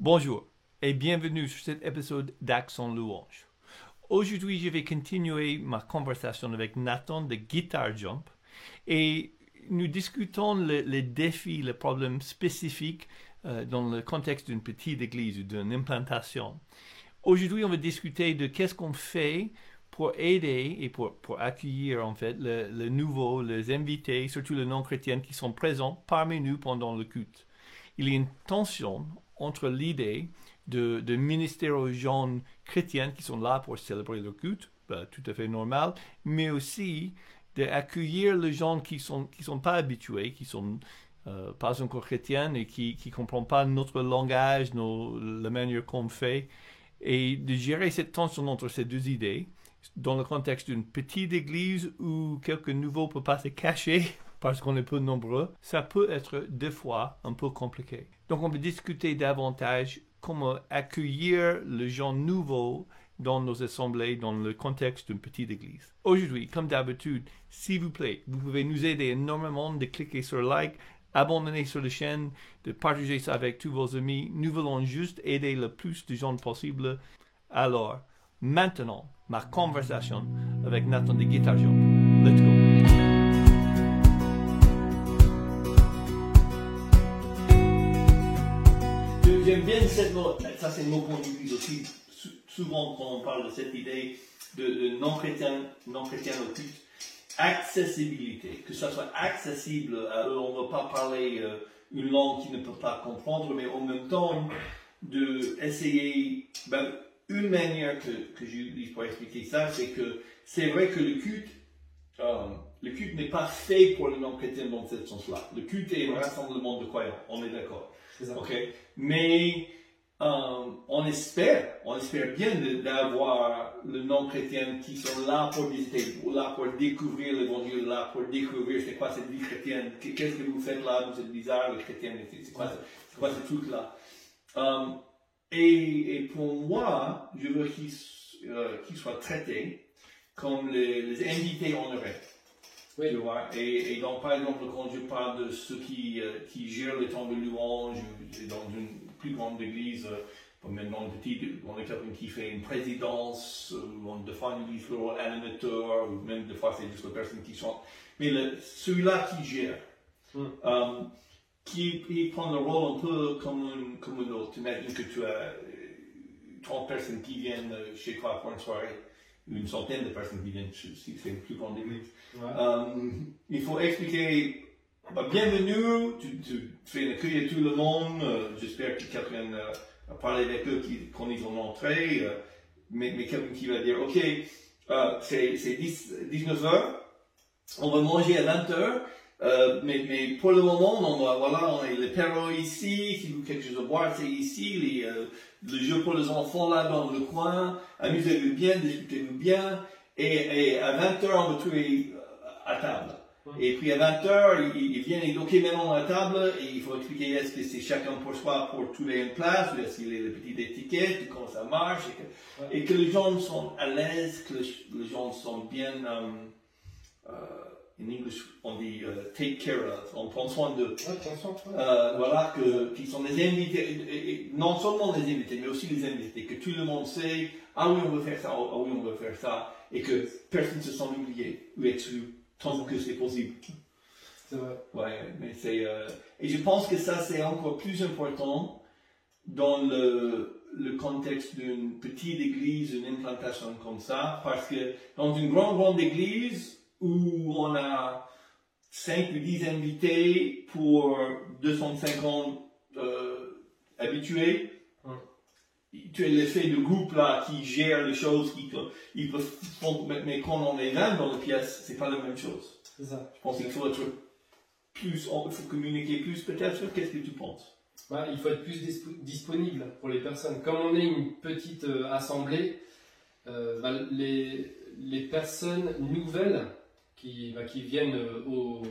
Bonjour et bienvenue sur cet épisode d'Accent Louange. Aujourd'hui, je vais continuer ma conversation avec Nathan de Guitar Jump et nous discutons les défis, les problèmes spécifiques euh, dans le contexte d'une petite église ou d'une implantation. Aujourd'hui, on va discuter de qu'est-ce qu'on fait pour aider et pour, pour accueillir en fait le, le nouveau, les invités, surtout les non-chrétiens qui sont présents parmi nous pendant le culte. Il y a une tension entre l'idée de, de ministère aux jeunes chrétiens qui sont là pour célébrer le culte, ben, tout à fait normal, mais aussi d'accueillir les gens qui ne sont, qui sont pas habitués, qui sont euh, pas encore chrétiens et qui ne comprennent pas notre langage, la manière qu'on fait, et de gérer cette tension entre ces deux idées dans le contexte d'une petite église où quelques nouveaux ne peuvent pas se cacher parce qu'on est peu nombreux, ça peut être des fois un peu compliqué. Donc on va discuter davantage comment accueillir les gens nouveaux dans nos assemblées dans le contexte d'une petite église. Aujourd'hui, comme d'habitude, s'il vous plaît, vous pouvez nous aider énormément de cliquer sur like, abonner sur la chaîne, de partager ça avec tous vos amis. Nous voulons juste aider le plus de gens possible. Alors, maintenant, ma conversation avec Nathan de Guitar Jump. Let's go. J'aime bien cette mot, ça c'est le mot qu'on utilise aussi souvent quand on parle de cette idée de, non-chrétien, non-chrétien. Accessibilité, que ça soit accessible à eux, on ne va pas parler euh, une langue qu'ils ne peuvent pas comprendre, mais en même temps de ben, une manière que, que j'utilise pour expliquer ça, c'est que c'est vrai que le culte, euh, le culte n'est pas fait pour les non-chrétiens dans ce sens-là. Le culte est un rassemblement de croyants, on est d'accord. Ok, mais euh, on espère, on espère bien d'avoir le non-chrétien qui sont là pour visiter, là pour découvrir l'évangile, là pour découvrir c'est quoi cette vie chrétienne, qu'est-ce que vous faites là, vous êtes bizarre, les chrétiens, c'est quoi, quoi ce truc-là. Euh, et, pour moi, je veux qu'ils euh, soient traités comme les, les invités honorés. Oui. Tu vois? Et, et, donc, par exemple, quand je parle de ceux qui, euh, qui gèrent les temps de louange dans une plus grande église, euh, même dans une petite, on est quelqu'un qui fait une présidence, euh, on, on utilise le rôle animateur, ou même des fois c'est juste la personne qui chante. Mais celui-là qui gère, mm. euh, qui, qui, prend le rôle un peu comme un, comme un autre. Tu imagines que tu as 30 personnes qui viennent chez toi pour une soirée une centaine de personnes qui viennent si c'est une plus grande église. Euh, il faut expliquer, bah, bienvenue, tu, tu, fais accueillir tout le monde, euh, j'espère que quelqu'un euh, a parlé avec eux quand ils ont entré, euh, mais, mais quelqu'un qui va dire, ok, c'est 19h, on va manger à 20h, euh, mais, mais, pour le moment, on va, voilà, on a les perros ici, si vous avez quelque chose à boire, c'est ici, les, euh, le jeu pour les enfants là dans le coin, amusez-vous bien, discutez-vous bien, et, et à 20h, on va trouver euh, à table. Et puis à 20h, ils, ils viennent et ok, maintenant à table, et il faut expliquer est-ce que c'est chacun pour soi pour trouver une place, ou est-ce qu'il y a les petites étiquettes, comment ça marche, et que, et que les gens sont à l'aise, que les, gens sont bien, euh, en English, on dit uh, take care of, on prend soin d'eux. Euh, voilà, que, qui sont les invités, et, et, non seulement les invités, mais aussi les invités, que tout le monde sait, ah oui, on veut faire ça, ah oui, on veut faire ça, et que personne ne se sent oublié ou exclu, tant que c'est possible. C'est vrai. Ouais, mais c'est, euh, et je pense que ça, c'est encore plus important dans le, le contexte d'une petite église, une implantation comme ça, parce que dans une grande, grande église, où on a 5 ou 10 invités pour 250 euh, habitués. Hum. Tu as l'effet de groupe là qui gère les choses, qui ils peuvent, mais quand on est 20 dans la pièce, c'est pas la même chose. Ça. Je pense qu'il faut être plus, il faut communiquer plus peut-être. Qu'est-ce que tu penses ouais, Il faut être plus disponible pour les personnes. Comme on est une petite euh, assemblée, euh, bah, les, les personnes nouvelles qui, bah, qui viennent euh, au,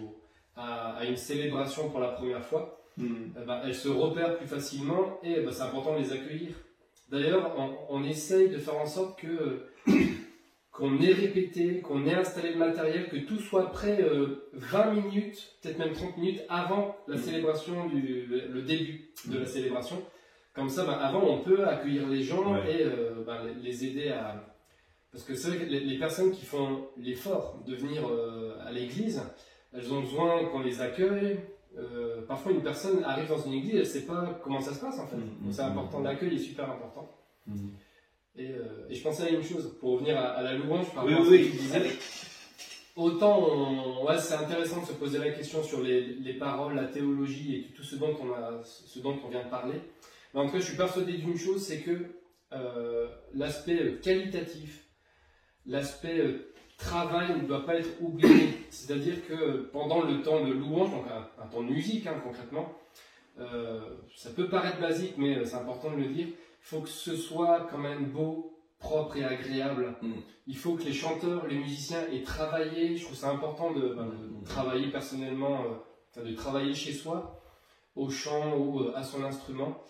à, à, une célébration pour la première fois, mm. bah, elles se repèrent plus facilement et bah, c'est important de les accueillir. D'ailleurs, on, on, essaye de faire en sorte que qu'on ait répété, qu'on ait installé le matériel, que tout soit prêt euh, 20 minutes, peut-être même 30 minutes avant la mm. célébration, du, le début de la célébration, Comme ça, bah, avant, on peut accueillir les gens et bah, les aider à. Parce que c'est vrai que les, personnes qui font l'effort de venir à l'église, elles ont besoin qu'on les accueille. parfois, une personne arrive dans une église, elle ne sait pas comment ça se passe en fait. Mm, mm, c'est important, l'accueil est super important. Et, et, je pensais à une chose, pour revenir à, la louange, par oui, oui, oui. Autant ouais, c'est intéressant de se poser la question sur les, les, paroles, la théologie et tout ce dont on, a, ce dont on vient de parler. Mais en tout cas, je suis persuadé d'une chose, c'est que euh, l'aspect qualitatif, l'aspect euh, travail ne doit pas être oublié. C'est-à-dire que pendant le temps de louange, donc un, temps de musique hein, concrètement, euh, ça peut paraître basique, mais c'est important de le dire, il faut que ce soit quand même beau, propre et agréable. Mm. Il faut que les chanteurs, les musiciens aient travaillé. Je trouve ça important de, ben, mm. travailler personnellement, euh, de travailler chez soi, au chant ou euh, à son instrument.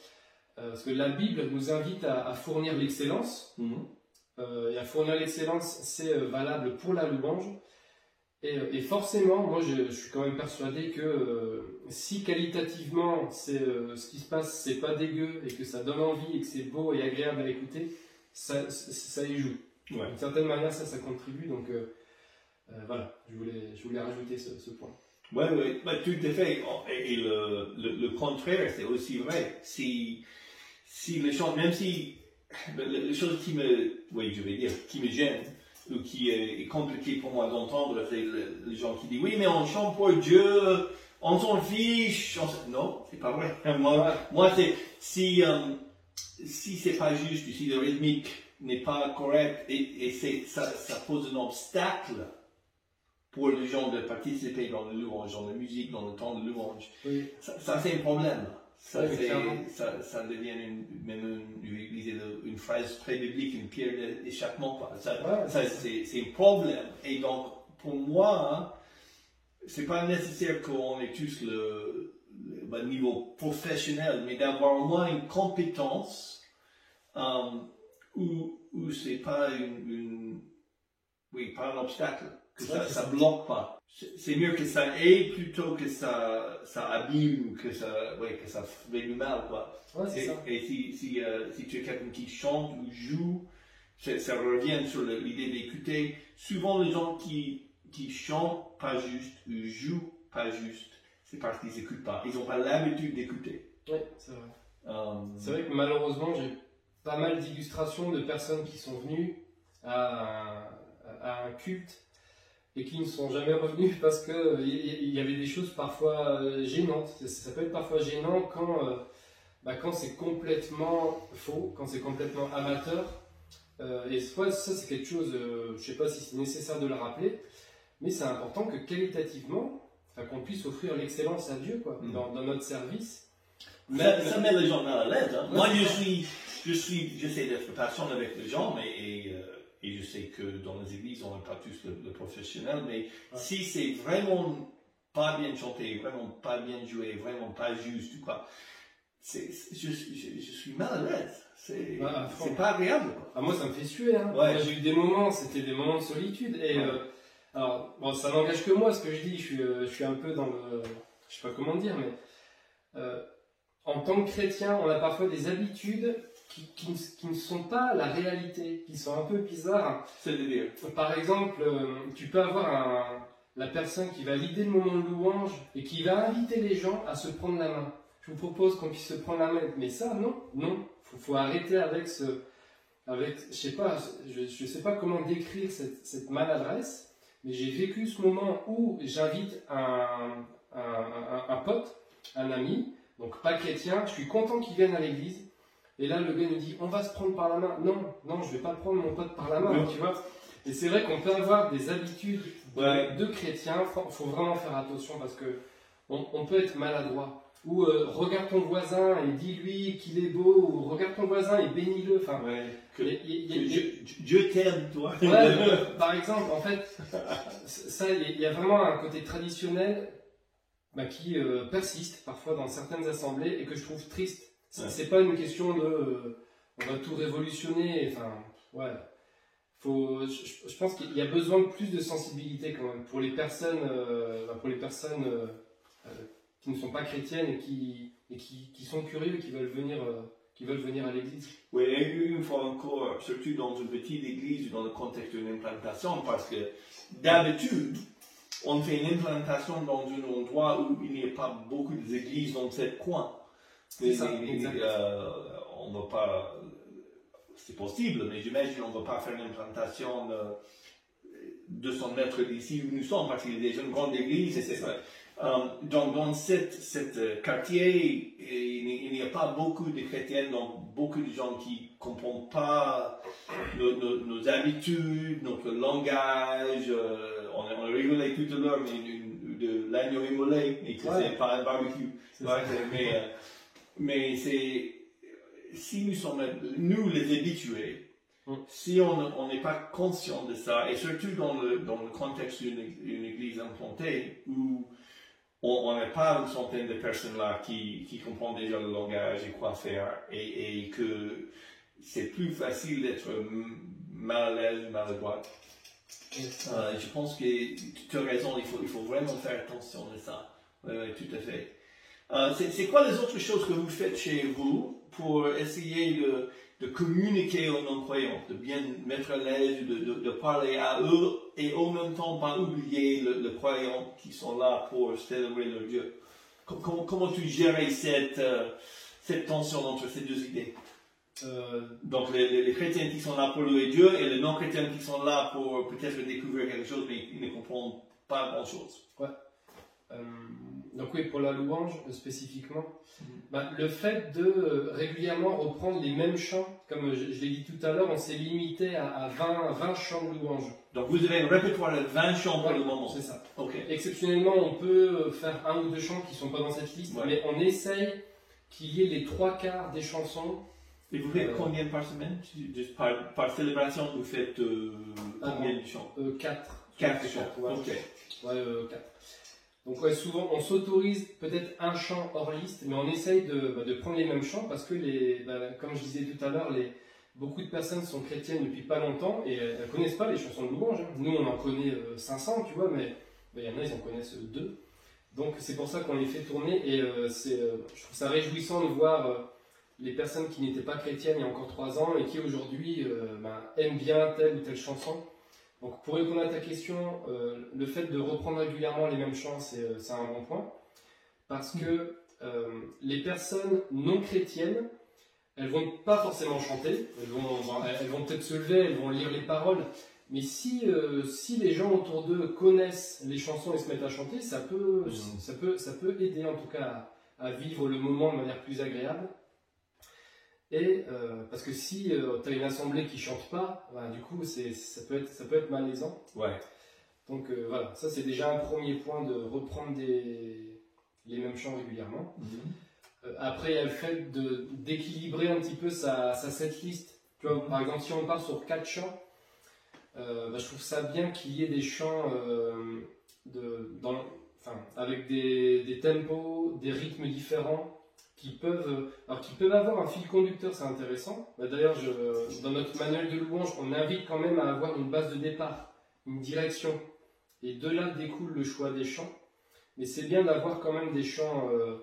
Euh, parce que la Bible nous invite à, fournir l'excellence. Mm. Et à fournir l'excellence, c'est valable pour la louange. Et, forcément, moi je, suis quand même persuadé que si qualitativement c'est ce qui se passe, c'est pas dégueu et que ça donne envie et que c'est beau et agréable à écouter, ça, ça y joue. D'une certaine manière, ça, ça contribue. Donc euh, euh, voilà, je voulais, je voulais rajouter ce, ce point. Oui, oui, bah, tout à fait. Et le, le, contraire, c'est aussi vrai. Si, si même si les choses qui me, oui, je vais dire, qui me gênent, ou qui est, compliqué pour moi d'entendre, c'est les gens qui disent, oui, mais on chante pour Dieu, on s'en fiche. Non, c'est pas vrai. Moi, moi c'est, si, euh, si c'est pas juste, si le rythmique n'est pas correct et, et ça, ça, pose un obstacle pour les gens de participer dans le louange, dans la musique, dans le temps de louange, ça, c'est un problème. Ça, ça, ça, devient une, même une, une, phrase très biblique, une pierre d'échappement. Ça, c'est un problème. Et donc, pour moi, hein, c'est pas nécessaire qu'on ait tous le, le niveau professionnel, mais d'avoir au moins une compétence um, où, où c'est pas une, oui, pas un obstacle, que ça, ça bloque pas. C'est mieux que ça aide plutôt que ça, ça abîme, que ça, ouais, que ça fait du mal, quoi. et, et, si, si, euh, si tu es quelqu'un qui chante ou joue, ça, revient sur l'idée d'écouter. Souvent, les gens qui, qui chantent pas juste, ou jouent pas juste, c'est parce qu'ils n'écoutent pas. Ils n'ont pas l'habitude d'écouter. Oui, c'est vrai. Euh, c'est vrai que malheureusement, j'ai pas mal d'illustrations de personnes qui sont venues à, un culte et qui ne sont jamais revenues parce qu'il y, y avait des choses parfois euh, gênantes. Ça, peut être parfois gênant quand, euh, bah, quand c'est complètement faux, quand c'est complètement amateur. Euh, et ça, c'est quelque chose, je ne sais pas si c'est nécessaire de le rappeler, mais c'est important que qualitativement, qu'on puisse offrir l'excellence à Dieu quoi, mm. dans, notre service. Ça, met les gens à l'aise. Hein. Moi, je suis je suis, j'essaie d'être patient avec les gens, mais et, euh, et, je sais que dans les églises, on n'a pas tous le, professionnel, mais si c'est vraiment pas bien chanté, vraiment pas bien joué, vraiment pas juste, quoi, c'est, je, je, je, suis mal à l'aise. C'est, pas agréable. Ah, moi, ça me fait suer. Hein. J'ai eu des moments, c'était des moments de solitude. Et euh, alors, bon, ça n'engage que moi ce que je dis. Je suis, euh, je suis un peu dans le, je sais pas comment dire, mais en tant que chrétien, on a parfois des habitudes qui, ne sont pas la réalité, qui sont un peu bizarres. C'est-à-dire Par exemple, euh, tu peux avoir la personne qui va l'idée le moment de louange et qui va inviter les gens à se prendre la main. Je vous propose qu'on puisse se prendre la main. Mais ça, non, non. Faut, faut arrêter avec ce, avec, je sais pas, je, sais pas comment décrire cette, maladresse, mais j'ai vécu ce moment où j'invite un, un, un, pote, un ami, donc pas chrétien, je suis content qu'il vienne à l'église, et là, le gars nous dit, on va se prendre par la main. Non, non, je vais pas prendre mon pote par la main, tu vois. Et c'est vrai qu'on peut avoir des habitudes de, chrétiens. Il faut vraiment faire attention parce que on, peut être maladroit. Ou euh, regarde ton voisin et dis-lui qu'il est beau. Ou regarde ton voisin et bénis-le. Enfin, Dieu t'aime, toi. par exemple, en fait, ça, il y a vraiment un côté traditionnel bah, qui euh, persiste parfois dans certaines assemblées et que je trouve triste. C'est pas une question de euh, on va tout révolutionner. Enfin, ouais. Faut, je, pense qu'il y a besoin de plus de sensibilité quand même pour les personnes, euh, pour les personnes euh, qui ne sont pas chrétiennes et qui, et qui, sont curieux et qui veulent venir qui veulent venir à l'église. Oui, et une fois encore, surtout dans une petite église dans le contexte d'une implantation, parce que d'habitude, on fait une implantation dans un endroit où il n'y a pas beaucoup d'églises dans ce coin. C'est ça, euh, on ne va pas, c'est possible, mais j'imagine qu'on ne va pas faire une implantation de 200 mètres d'ici où nous sommes, parce qu'il y a déjà une grande église. euh, donc, dans cet cet, euh, quartier, il n'y- a pas beaucoup de chrétiens, donc beaucoup de gens qui ne comprennent pas nos, nos- nos habitudes, notre langage. euh, on, a, on a rigolé tout à l'heure mais de l'agneau immolé, et que Ouais. c'est pas un barbecue. Ouais, mais mais c'est. Si nous sommes, nous les habitués, Mm. si on n'est pas conscient de ça, et surtout dans le, dans le contexte d'une église implantée, où on n'a pas une centaine de personnes là qui, qui comprennent déjà le langage et quoi faire, et, et que c'est plus facile d'être mal à l'aise, maladroit. Euh, je pense que tu as raison, il faut, il faut vraiment faire attention de ça. Oui, oui, tout à fait. Euh, c'est quoi les autres choses que vous faites chez vous pour essayer de, de communiquer aux non-croyants, de bien mettre à l'aise, de, de, de parler à eux et en même temps pas oublier le, le croyant qui sont là pour célébrer leur Dieu? Com- Comment, comment tu gères cette, euh, cette tension entre ces deux idées? Euh, donc les, les- les chrétiens qui sont là pour louer Dieu et les non-chrétiens qui sont là pour peut-être découvrir quelque chose mais ils ne comprennent pas grand-chose. Donc oui, pour la louange euh, spécifiquement, Mhm. bah, le fait de euh, régulièrement reprendre les mêmes chants, comme je, je l'ai dit tout à l'heure, on s'est limité à, à 20, 20 chants de louange. Donc vous avez un répertoire de 20 chants pour Ouais, le moment. C'est ça. Ok. Exceptionnellement, on peut faire un ou deux chants qui ne sont pas dans cette liste, Ouais. mais on essaye qu'il y ait les trois quarts des chansons. Et vous faites Euh, combien par semaine? Par, par célébration, vous faites euh, Ah, combien de chants? Euh, quatre. 4 Ouais, chants. ouais. Ok. Ouais, euh, quatre. Donc souvent on s'autorise peut-être un chant hors liste, mais on essaye de, bah, prendre les mêmes chants parce que, les, bah, comme je disais tout à l'heure, beaucoup de personnes sont chrétiennes depuis pas longtemps et elles ne connaissent pas les chansons de louange. hein. Nous on en connaît euh, 500, tu vois, mais bah, il y en a, ils en connaissent euh, deux. Donc c'est pour ça qu'on les fait tourner et euh, c'est, euh, je trouve ça réjouissant de voir euh, les personnes qui n'étaient pas chrétiennes il y a encore trois ans et qui aujourd'hui euh, aiment bien telle ou telle chanson. Donc pour répondre à ta question, euh, le fait de reprendre régulièrement les mêmes chants, c'est euh, un bon point. Parce que euh, les personnes non chrétiennes, elles vont pas forcément chanter, elles vont, elles vont peut-être se lever, elles vont lire les paroles, mais si, euh, si les gens autour d'eux connaissent les chansons et se mettent à chanter, ça peut, ça peut, ça peut aider en tout cas à, à vivre le moment de manière plus agréable. Et euh, parce que si tu as une assemblée qui chante pas, bah, du coup c'est, ça, peut être, ça peut être malaisant. Ouais. Donc euh, voilà, ça c'est déjà un premier point de reprendre des, les mêmes chants régulièrement. Euh, après, il y a le fait de, d'équilibrer un petit peu sa, sa setlist. Tu vois, par exemple, si on part sur quatre chants, euh, bah, je trouve ça bien qu'il y ait des chants euh, de, dans, enfin, avec des, des tempos, des rythmes différents, qui peuvent, euh, alors, qui peuvent avoir un fil conducteur, c'est intéressant. Bah, d'ailleurs, dans notre manuel de louange, on invite quand même à avoir une base de départ, une direction. Et de là découle le choix des chants. Mais c'est bien d'avoir quand même des chants. euh,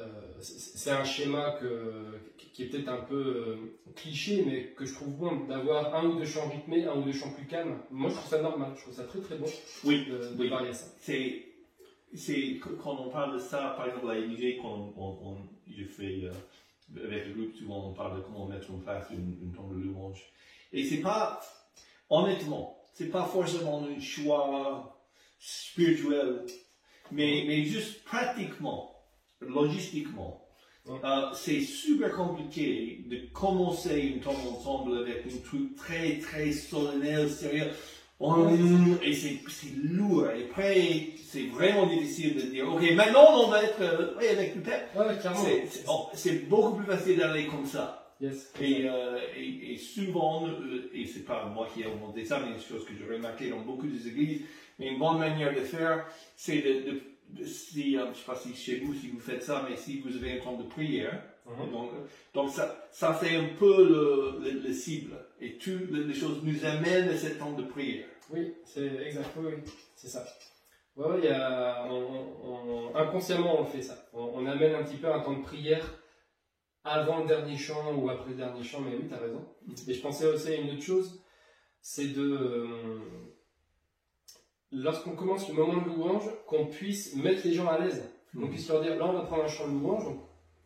euh, c'est un schéma que, qui est peut-être un peu euh, cliché, mais que je trouve bon d'avoir un ou deux chants rythmés, un ou deux chants plus calmes. Moi, je trouve ça normal, je trouve ça très très bon Oui. de, de Oui. varier ça. C'est, c'est quand on parle de ça, par exemple à l'IG, quand on, on, je fais euh, avec le groupe, souvent on parle de comment mettre en place une, une tombe de louange. Et c'est pas, honnêtement, c'est pas forcément un choix spirituel, mais, mais juste pratiquement, logistiquement. Ouais. euh, c'est super compliqué de commencer une tombe ensemble avec un truc très très solennel, sérieux. Et c'est c'est lourd. Et après, c'est vraiment difficile de dire, ok, maintenant on va être euh, avec le père. Ouais. C'est- C'est oh, c'est beaucoup plus facile d'aller comme ça. Yes. Et, euh, et, et souvent, euh, et c'est pas moi qui ai inventé ça, mais une chose que j'ai remarqué dans beaucoup des églises, mais une bonne manière de faire, c'est de, de, de- si, euh, je sais pas si chez vous, si vous faites ça, mais si vous avez un temps de prière, Mhm. donc, donc ça, ça fait un peu le, le, le cible. Et toutes les les choses nous amènent à ce temps de prière. Oui, c'est exact, oui, c'est ça. Ouais, y a, on- on- on- inconsciemment on fait ça. On, on amène un petit peu un temps de prière avant le dernier chant ou après le dernier chant, mais oui, tu as raison. Et je pensais aussi à une autre chose, c'est de, euh, lorsqu'on commence le moment de louange, qu'on puisse mettre les gens à l'aise. Qu'on puisse leur dire, là on va prendre un chant de louange, donc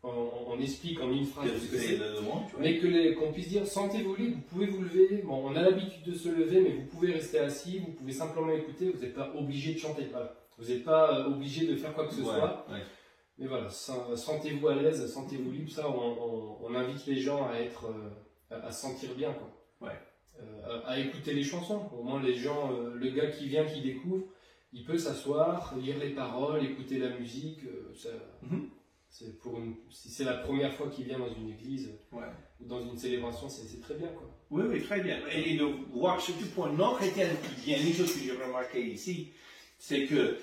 on, explique en une phrase ce que c'est, mais que qu'on puisse dire, sentez-vous libre, vous pouvez vous lever, bon, on a l'habitude de se lever, mais vous pouvez rester assis, vous pouvez simplement écouter, vous n'êtes pas obligé de chanter, vous n'êtes pas euh, obligé de faire quoi que ce soit. Mais voilà, sentez-vous à l'aise, sentez-vous libre, ça on, invite les gens à être, euh, à, se sentir bien, quoi. Euh, à, écouter les chansons. Au moins les gens, le gars qui vient, qui découvre, il peut s'asseoir, lire les paroles, écouter la musique. Ça, mhm. C'est pour si c'est la première fois qu'il vient dans une église ou dans une célébration, c'est très bien. Quoi. Oui, oui, très bien. Et, de voir, surtout pour un non-chrétien qui vient, une chose que j'ai remarqué ici, c'est que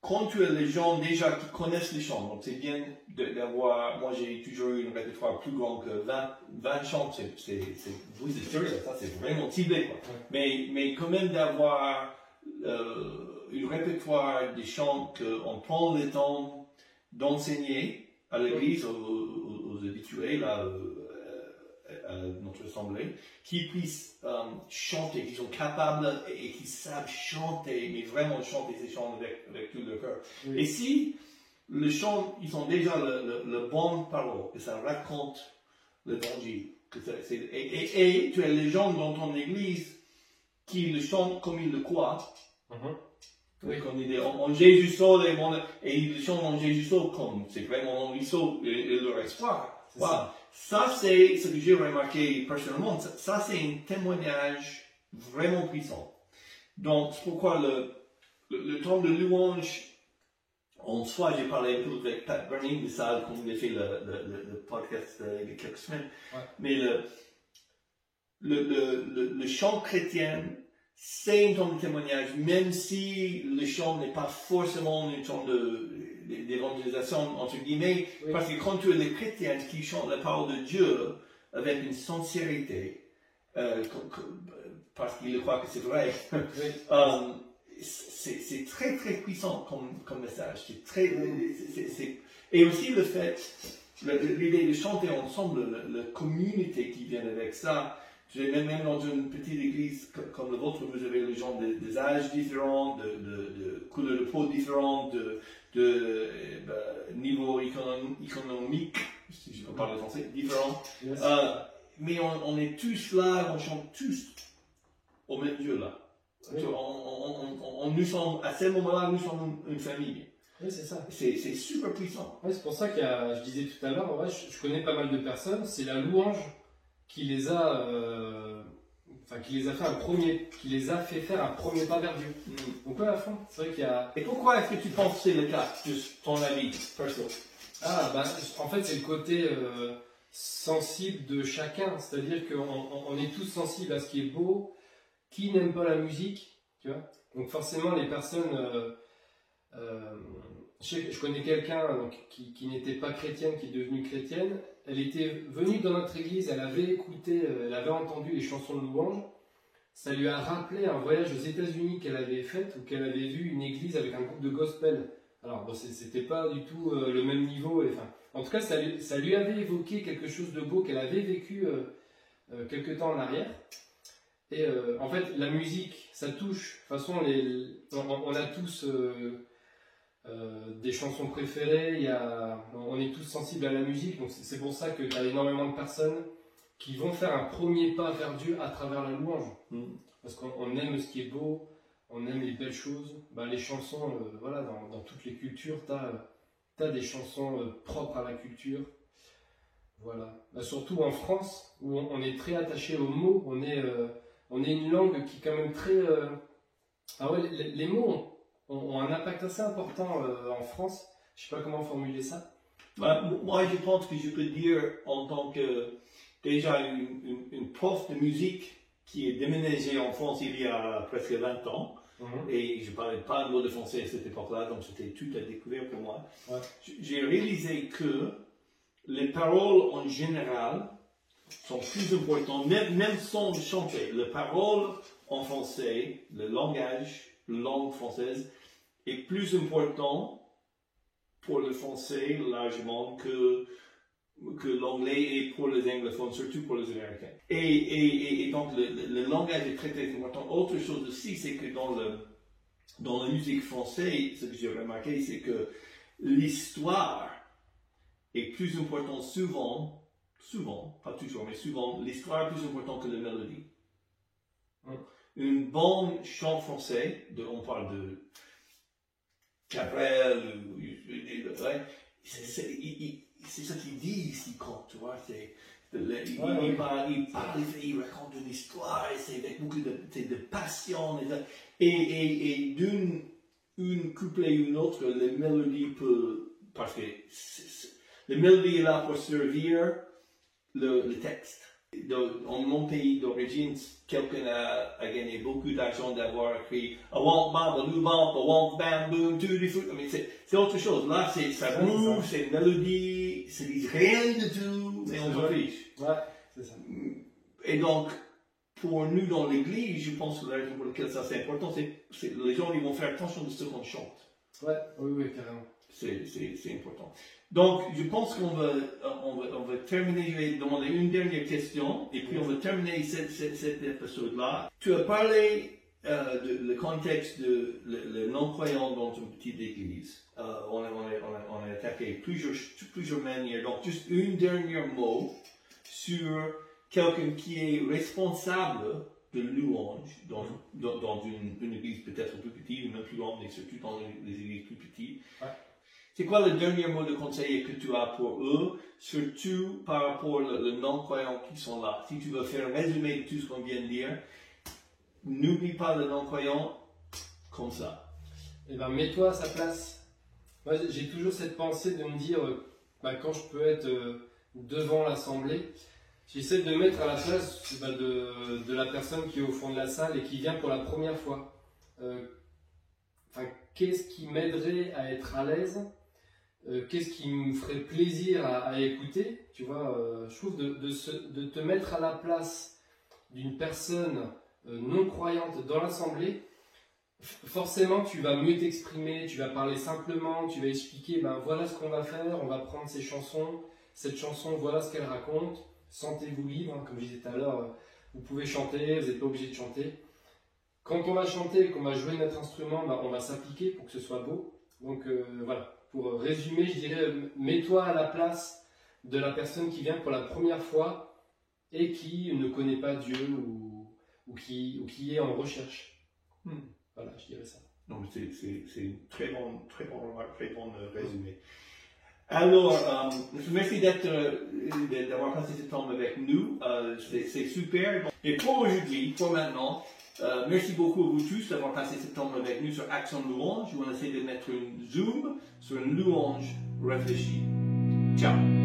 quand tu as les gens déjà qui connaissent les chants, donc c'est bien d'avoir, moi j'ai toujours eu une répertoire plus grand que 20, 20 chants, c'est, vous êtes ça c'est vraiment ciblé. Quoi. Mais, mais quand même d'avoir euh, une répertoire des chants qu'on prend le temps d'enseigner à l'Église, aux, habitués, là, euh, à notre assemblée, qui puissent euh, chanter, qui sont capables et, qui savent chanter, mais vraiment chanter ces chants avec, avec tout leur cœur. Et si le chant, ils ont déjà le, le, bon parole, que ça raconte l'évangile, et, et, tu as les gens dans ton église qui le chantent comme ils le croient, mm-hmm. Oui, comme il dit, en, Jésus seul et, mon, et ils chantent en Jésus seul comme c'est vraiment en lui seul et, leur espoir. Ça, ça c'est ce que j'ai remarqué personnellement. Ça, c'est un témoignage vraiment puissant. Donc, c'est pourquoi le, le, temps de louange, en soi, j'ai parlé un peu avec Pat Burning de ça quand on a fait le, le, le podcast euh, il y a quelques semaines. Mais le, le, le, chant chrétien, c'est de témoignage, même si le chant n'est pas forcément un temps d'évangélisation, entre guillemets, parce que quand tu es les chrétiens qui chantent la parole de Dieu avec une sincérité, euh, parce qu'ils croient que c'est vrai, euh, c'est très très puissant comme, comme message. C'est très, et aussi le fait, l'idée de chanter ensemble, la communauté qui vient avec ça, même, même dans une petite église comme, la vôtre, vous avez les gens des, âges différents, de, de, couleurs de peau différentes, de, de eh ben, niveau économique, si je peux parler français, différents. Euh, mais on, est tous là, on chante tous au même Dieu là. On, nous sommes, à ce moment-là, nous sommes une, famille. Oui, c'est ça. C'est super puissant. Oui, c'est pour ça que je disais tout à l'heure, je, connais pas mal de personnes, c'est la louange qui les a, euh, enfin, qui les a fait un premier, qui les a fait faire un premier pas vers Dieu. Mm. Donc à fin, c'est vrai qu'il y a. Et pourquoi est-ce que tu penses que c'est le cas, juste ton avis perso? Ah, bah, en fait, c'est le côté euh, sensible de chacun. C'est-à-dire qu'on on est tous sensibles à ce qui est beau. Qui n'aime pas la musique, tu vois? Donc forcément, les personnes. Euh, je, connais quelqu'un qui, qui n'était pas chrétienne, qui est devenue chrétienne, elle était venue dans notre église, elle avait écouté, euh, elle avait entendu les chansons de louange. Ça lui a rappelé un voyage aux États-Unis qu'elle avait fait, où qu'elle avait vu une église avec un groupe de gospel. Alors, bon, c'était pas du tout euh, le même niveau. enfin, en tout cas, ça, lui avait évoqué quelque chose de beau qu'elle avait vécu euh, quelque temps en arrière. Et en fait, la musique, ça touche. De toute façon, les, on, a tous euh, des chansons préférées, il y a, on est tous sensibles à la musique, donc c'est pour ça qu'il y a énormément de personnes qui vont faire un premier pas vers Dieu à travers la louange. Mm. Parce qu'on aime ce qui est beau, on aime les belles choses. Bah, les chansons, euh, voilà, dans, toutes les cultures, tu as, des chansons euh, propres à la culture. Voilà. Bah, surtout en France, où on, est très attaché aux mots, on est, on est une langue qui est quand même très... Ah ouais, les, les mots ont, un impact assez important euh, en France. Je ne sais pas comment formuler ça. Bah, moi, je pense que je peux dire en tant que déjà une, une, prof de musique qui est déménagée en France il y a presque 20 ans. Mhm. Et je ne parlais pas un mot de français à cette époque-là, donc c'était tout à découvrir pour moi. J'ai réalisé que les paroles en général sont plus importantes, même, même sans chanter. Les paroles en français, le langage, la langue française, est plus important pour le français largement que que l'anglais est pour les anglophones, surtout pour les américains. Et, et, et, donc le, le, langage est très très important. Autre chose aussi, c'est que dans, le, dans la musique française, ce que j'ai remarqué, c'est que l'histoire est plus importante souvent, souvent, pas toujours, mais souvent, l'histoire est plus importante que la mélodie. Hum. Une bonne chant français, de, on parle de Cabrel, c'est ça qu'il dit ici quand, tu vois, c'est, il, parle, il, parle, il, raconte une histoire, c'est avec beaucoup de, de passion, et, et, et d'une une couplet ou une autre, la mélodie peut, parce que la mélodie est là pour servir le, le texte. Dans mon pays d'origine, quelqu'un a, a, gagné beaucoup d'argent d'avoir écrit I want bamboo bump, I want bamboo, tutti frutti. I mean, c'est autre chose. Là, c'est ça bouge, c'est une mélodie, c'est rien du tout, mais on s'en fiche. Ouais, c'est ça. Et donc, pour nous dans l'église, je pense que la raison pour laquelle ça c'est important, c'est que les gens ils vont faire attention de ce qu'on chante. Ouais, oui, oui, carrément. C'est important. Donc, je pense qu'on va, on va, on va, terminer, je vais demander une dernière question, et puis on va terminer cette, cette, cet épisode-là. Tu as parlé euh, de le contexte de le, non-croyant dans une petite église. Euh, on, a, on, a, on, a, attaqué plusieurs, plusieurs manières. Donc, juste une dernière mot sur quelqu'un qui est responsable de louange dans, dans, dans une, une, église peut-être plus petite, une plus grande, mais surtout dans les, églises plus petites. C'est quoi le dernier mot de conseil que tu as pour eux, surtout par rapport aux non-croyants qui sont là? Si tu veux faire un résumé de tout ce qu'on vient de dire, n'oublie pas le non-croyant comme ça. Eh bien, mets-toi à sa place. Moi, j'ai toujours cette pensée de me dire, bah, quand je peux être euh, devant l'assemblée, j'essaie de mettre à la place bah, de, la personne qui est au fond de la salle et qui vient pour la première fois. Euh, qu'est-ce qui m'aiderait à être à l'aise euh, qu'est-ce qui me ferait plaisir à, écouter, tu vois, euh, je trouve de, de, te mettre à la place d'une personne euh, non croyante dans l'assemblée, forcément tu vas mieux t'exprimer, tu vas parler simplement, tu vas expliquer, ben voilà ce qu'on va faire, on va prendre ces chansons, cette chanson, voilà ce qu'elle raconte, sentez-vous libre, hein, comme je disais tout à l'heure, vous pouvez chanter, vous n'êtes pas obligé de chanter. Quand on va chanter, qu'on va jouer notre instrument, ben, on va s'appliquer pour que ce soit beau. Donc résumer, je dirais, mets-toi à la place de la personne qui vient pour la première fois et qui ne connaît pas Dieu ou, ou, qui, ou qui est en recherche. Hmm. Voilà, je dirais ça. c'est une très bon, très bon, très bon résumé. Alors, euh, merci d'être, euh, d'avoir passé ce temps avec nous. Euh, c'est super. Et pour aujourd'hui, pour maintenant, euh, merci beaucoup à vous tous d'avoir passé temps avec nous sur Action Louange. On essaie de mettre une zoom sur une louange réfléchie. Ciao